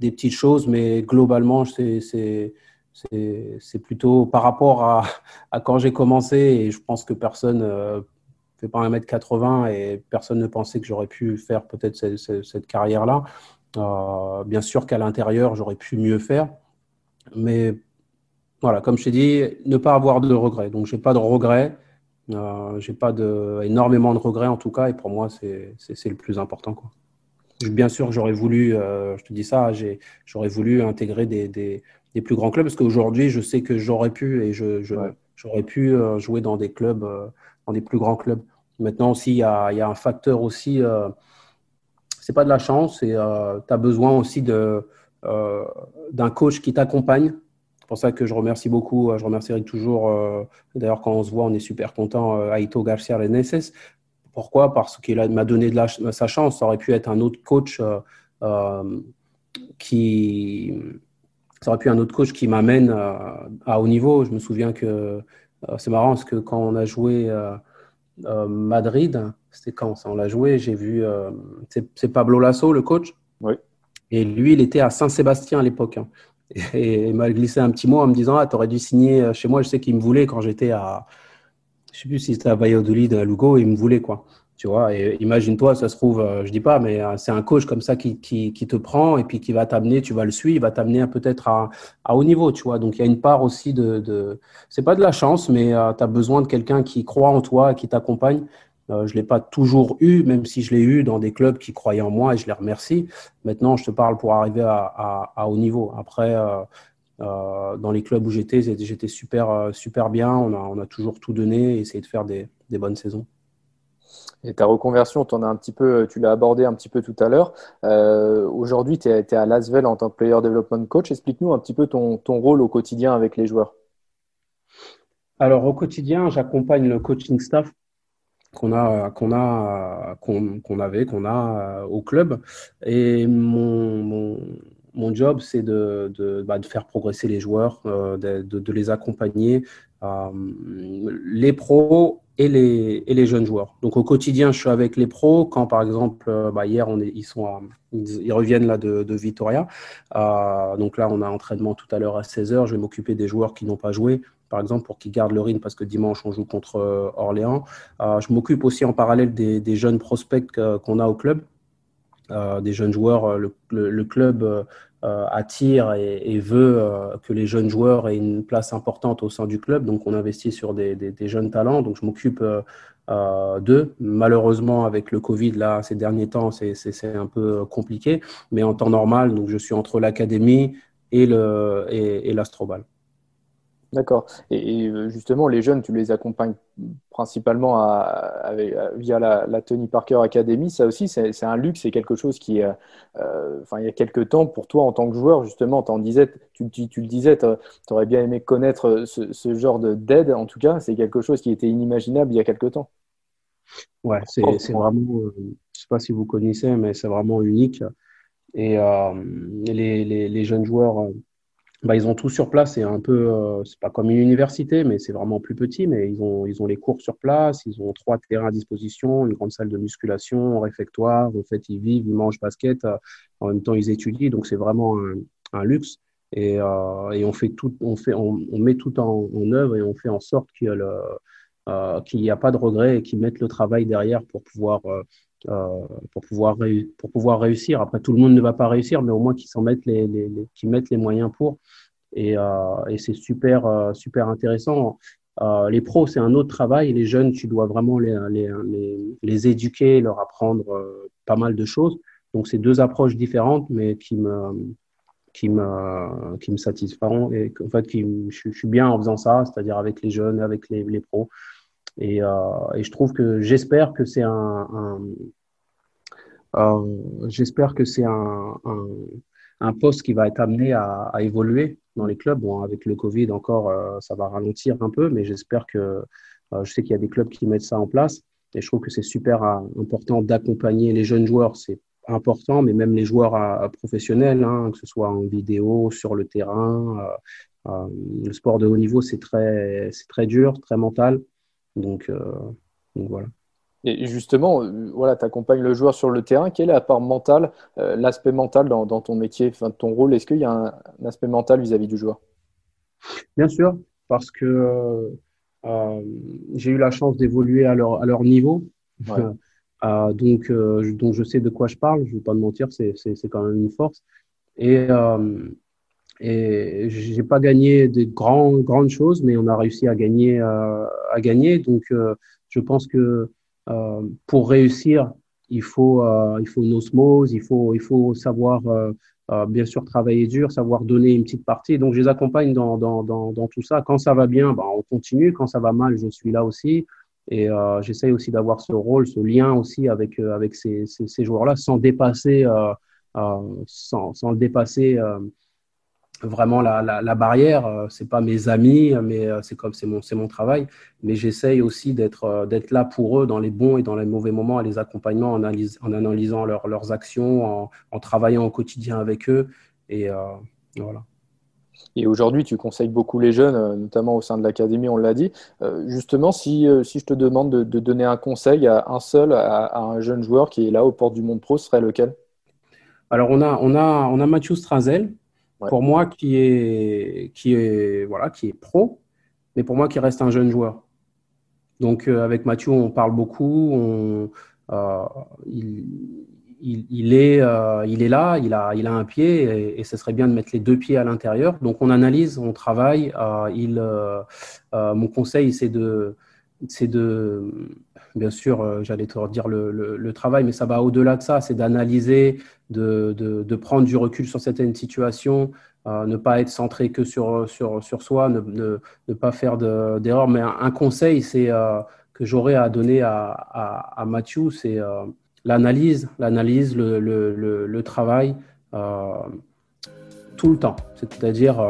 des petites choses, mais globalement, c'est plutôt par rapport à, quand j'ai commencé, et je pense que personne ne euh, fait pas 1m80 et personne ne pensait que j'aurais pu faire peut-être cette, carrière-là. Euh, bien sûr qu'à l'intérieur, j'aurais pu mieux faire, mais voilà, comme je t'ai dit, ne pas avoir de regrets. Donc, j'ai pas de regrets. Euh, j'ai pas de, énormément de regrets en tout cas, et pour moi, c'est le plus important. Quoi. Bien sûr, j'aurais voulu, euh, je te dis ça, j'aurais voulu intégrer des, des, des, plus grands clubs parce qu'aujourd'hui, je sais que j'aurais pu et je, j'aurais pu euh, jouer dans des clubs, euh, dans des plus grands clubs. Maintenant aussi, il y a, il y a un facteur aussi, euh, c'est pas de la chance, et tu as besoin aussi de, d'un coach qui t'accompagne. C'est pour ça que je remercie beaucoup, je remercierai toujours, d'ailleurs quand on se voit, on est super content, Aito Garcia Reneses, pourquoi? Parce qu'il m'a donné de la, sa chance. Ça aurait pu être un autre coach euh, euh, qui. Ça aurait pu être un autre coach qui m'amène euh, à haut niveau. Je me souviens que euh, c'est marrant parce que quand on a joué Madrid, c'était quand ça On l'a joué, j'ai vu. c'est Pablo Lasso, le coach?
Oui.
Et lui, il était à Saint-Sébastien à l'époque. Hein. Et, il m'a glissé un petit mot en me disant Ah, tu aurais dû signer chez moi. Je sais qu'il me voulait quand j'étais à, je sais plus si c'était à Valladolid, à Lugo, il me voulait quoi. Tu vois, et imagine-toi, ça se trouve, euh, je dis pas, mais euh, c'est un coach comme ça qui, qui, te prend et puis qui va t'amener, tu vas le suivre, il va t'amener peut-être à, à, haut niveau, tu vois. Donc il y a une part aussi de, de c'est pas de la chance, mais euh, tu as besoin de quelqu'un qui croit en toi qui t'accompagne. Euh, je l'ai pas toujours eu, même si je l'ai eu dans des clubs qui croyaient en moi et je les remercie. Maintenant, je te parle pour arriver à, à, à haut niveau. Après, euh, dans les clubs où j'étais, j'étais super, euh, super bien. On a, on a toujours tout donné et essayé de faire des, des bonnes saisons.
Et ta reconversion, en as un petit peu, tu l'as abordé un petit peu tout à l'heure. Euh, Aujourd'hui, tu es, es, à Lasvel en tant que Player Development Coach. Explique-nous un petit peu ton, ton, rôle au quotidien avec les joueurs.
Alors, au quotidien, j'accompagne le coaching staff qu'on a, qu'on a, qu'on qu avait, qu'on a euh, au club. Et mon, mon, job, c'est de, de, bah, de, faire progresser les joueurs, euh, de, de, les accompagner, euh, les pros et les, et les jeunes joueurs. Donc au quotidien, je suis avec les pros. Quand par exemple, bah, hier, on est, ils, sont ils, reviennent là de, de Vitoria. Donc là, on a entraînement tout à l'heure à 16h. Je vais m'occuper des joueurs qui n'ont pas joué, par exemple, pour qu'ils gardent le rythme parce que dimanche, on joue contre euh, Orléans. je m'occupe aussi en parallèle des, jeunes prospects qu'on a au club. Euh, des jeunes joueurs. Euh, le, club euh, attire et, veut que les jeunes joueurs aient une place importante au sein du club. Donc, on investit sur des, jeunes talents. Donc, je m'occupe euh, d'eux. Malheureusement, avec le Covid, là, ces derniers temps, c'est un peu compliqué. Mais en temps normal, donc, je suis entre l'académie et l'Astrobal.
D'accord. Et, et, justement, les jeunes, tu les accompagnes principalement à, à, via la, la, Tony Parker Academy. Ça aussi, c'est un luxe, c'est quelque chose qui, euh, enfin, il y a quelques temps, pour toi en tant que joueur, justement, en disais, tu, tu, tu, le disais, tu aurais bien aimé connaître ce, ce genre d'aide. En tout cas, c'est quelque chose qui était inimaginable il y a quelques temps.
Ouais, c'est vraiment, euh, je sais pas si vous connaissez, mais c'est vraiment unique. Et euh, les, les, les, jeunes joueurs euh, bah, ils ont tout sur place. C'est un peu, euh, c'est pas comme une université, mais c'est vraiment plus petit. Mais ils ont, ils ont les cours sur place. Ils ont trois terrains à disposition, une grande salle de musculation, un réfectoire. En fait, ils vivent, ils mangent basket. Euh, en même temps, ils étudient. Donc, c'est vraiment un, luxe. Et, euh, et, on fait tout, on fait, on, met tout en, œuvre et on fait en sorte qu'il n'y a pas de regret et qu'ils mettent le travail derrière pour pouvoir pour, pouvoir pour pouvoir réussir. Après, tout le monde ne va pas réussir, mais au moins qu'ils s'en mettent les, qu'ils mettent les moyens pour. Et, euh, c'est super, euh, super intéressant. Euh, les pros, c'est un autre travail. Les jeunes, tu dois vraiment les, les, les, éduquer, leur apprendre euh, pas mal de choses. Donc, c'est deux approches différentes, mais qui me, qui me, qui me et en fait, qui, je, je suis bien en faisant ça, c'est-à-dire avec les jeunes, avec les pros. Et, euh, et je trouve que j'espère que c'est un, euh, j'espère que c'est un, un, poste qui va être amené à, évoluer dans les clubs. Bon, avec le Covid encore, euh, ça va ralentir un peu, mais j'espère que je sais qu'il y a des clubs qui mettent ça en place. Et je trouve que c'est super important d'accompagner les jeunes joueurs. C'est important, mais même les joueurs professionnels, hein, que ce soit en vidéo, sur le terrain. le sport de haut niveau, c'est très, très dur, très mental. Donc, donc voilà.
Et justement, euh, voilà, tu accompagnes le joueur sur le terrain. Quelle est la part mentale, euh, l'aspect mental dans, ton métier, enfin, ton rôle? Est-ce qu'il y a un, aspect mental vis-à-vis du joueur?
Bien sûr, parce que euh, j'ai eu la chance d'évoluer à leur, à leur niveau. <laughs> donc, donc, je sais de quoi je parle. Je ne vais pas te mentir, c'est quand même une force. Et, et j'ai pas gagné grands, grandes choses, mais on a réussi à gagner. à gagner. Donc, je pense que euh, pour réussir, il faut, euh, il faut une osmose, il faut, il faut savoir euh, bien sûr travailler dur, savoir donner une petite partie. Donc, je les accompagne dans, dans, dans, tout ça. Quand ça va bien, ben, on continue. Quand ça va mal, je suis là aussi. Et euh, j'essaye aussi d'avoir ce rôle, ce lien aussi avec, avec ces, ces, ces joueurs-là, sans dépasser, euh, sans, sans le dépasser vraiment la, la, barrière. Euh, c'est pas mes amis, mais euh, c'est comme c'est mon, c'est mon travail. Mais j'essaye aussi d'être, euh, d'être là pour eux dans les bons et dans les mauvais moments, à les accompagner en, en analysant leurs actions, en, travaillant au quotidien avec eux. Et voilà.
Et aujourd'hui, tu conseilles beaucoup les jeunes, notamment au sein de l'académie, on l'a dit. justement, si, si, je te demande de, donner un conseil à un seul, à, un jeune joueur qui est là aux portes du monde pro, ce serait lequel?
Alors, on a, on a, on a Mathieu Strazel, pour moi qui est, qui, est, voilà, qui est pro, mais pour moi qui reste un jeune joueur. Donc euh, avec Mathieu, on parle beaucoup, euh, il, il, est, euh, il est là, il a, il a un pied et, ce serait bien de mettre les deux pieds à l'intérieur. Donc on analyse, on travaille. il, mon conseil, c'est de, c'est de, bien sûr, j'allais te dire le, travail, mais ça va au-delà de ça, c'est d'analyser, de, de, prendre du recul sur certaines situations, euh, ne pas être centré que sur, sur, sur soi, ne, ne, pas faire d'erreurs. mais un, conseil c'est, euh, que j'aurais à donner à, à, Mathieu, c'est euh, l'analyse, l'analyse, le, le, travail tout le temps. C'est-à-dire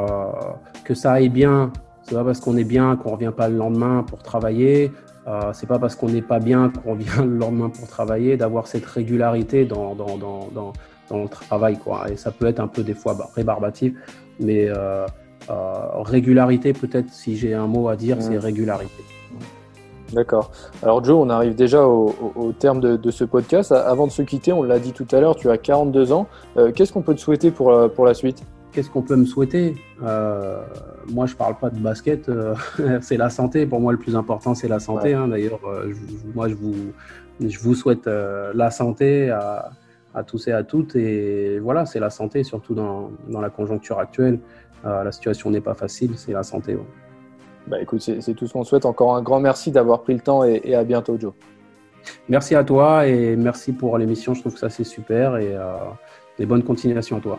que ça aille bien. C'est pas parce qu'on est bien qu'on revient pas le lendemain pour travailler. Euh, c'est pas parce qu'on n'est pas bien qu'on vient <laughs> le lendemain pour travailler, d'avoir cette régularité dans, dans, dans, dans, dans le travail. Quoi. Et ça peut être un peu des fois rébarbatif, mais euh, euh, régularité, peut-être, si j'ai un mot à dire, c'est régularité.
D'accord. Alors Joe, on arrive déjà au, au, terme de, de, ce podcast. Avant de se quitter, on l'a dit tout à l'heure, tu as 42 ans. Euh, qu'est-ce qu'on peut te souhaiter pour, pour la suite?
Qu'est-ce qu'on peut me souhaiter? Euh, Moi, je parle pas de basket, euh, <laughs> c'est la santé. Pour moi, le plus important, c'est la santé. Hein. D'ailleurs, euh, moi, je vous, je vous souhaite la santé à, à, tous et à toutes. Et voilà, c'est la santé, surtout dans, dans la conjoncture actuelle. la situation n'est pas facile, c'est la santé.
Bah, écoute, c'est tout ce qu'on souhaite. Encore un grand merci d'avoir pris le temps et, et, à bientôt, Joe.
Merci à toi et merci pour l'émission. Je trouve que ça, c'est super et, et bonne continuation à toi.